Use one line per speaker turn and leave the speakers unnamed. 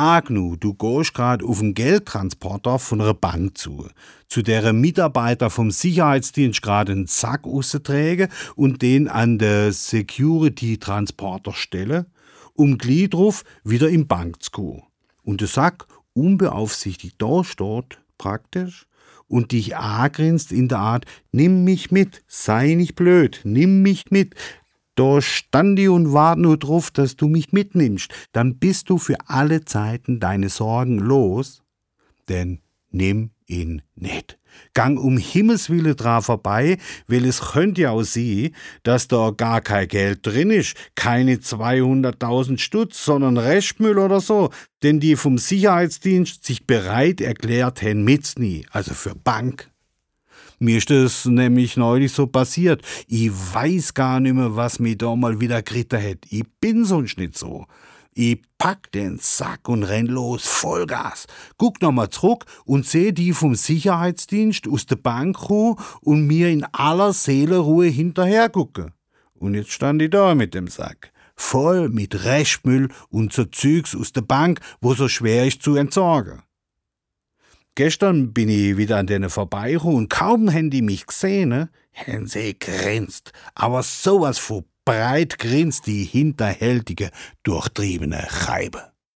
Agnu, du gehst grad auf einen Geldtransporter von einer Bank zu, zu deren Mitarbeiter vom Sicherheitsdienst gerade einen Sack rausträge und den an der Security-Transporter stelle, um gleich drauf wieder in Bank zu gehen. Und der Sack unbeaufsichtigt da steht, praktisch, und dich angrinst in der Art, nimm mich mit, sei nicht blöd, nimm mich mit, da stand ich und wart nur drauf, dass du mich mitnimmst. Dann bist du für alle Zeiten deine Sorgen los. Denn nimm ihn nicht. Gang um Himmels Willen dran vorbei, weil es könnte ja auch sein, dass da gar kein Geld drin ist, keine 200.000 Stutz, sondern Restmüll oder so, denn die vom Sicherheitsdienst sich bereit erklärt haben mitzunehmen, also für Bank. Mir ist das nämlich neulich so passiert. Ich weiß gar nicht mehr, was mir da mal wieder geritten hätte. Ich bin sonst nicht so. Ich pack den Sack und renn los, Vollgas. Guck nochmal zurück und seh die vom Sicherheitsdienst aus der Bank und mir in aller Seelenruhe hinterher gucken. Und jetzt stand ich da mit dem Sack. Voll mit Restmüll und so Zeugs aus der Bank, wo so schwer ist zu entsorgen. Gestern bin ich wieder an denen vorbeigekommen und kaum haben die mich gesehen, ne, haben sie grinst. Aber sowas von breit grinst die hinterhältige, durchtriebene Scheibe.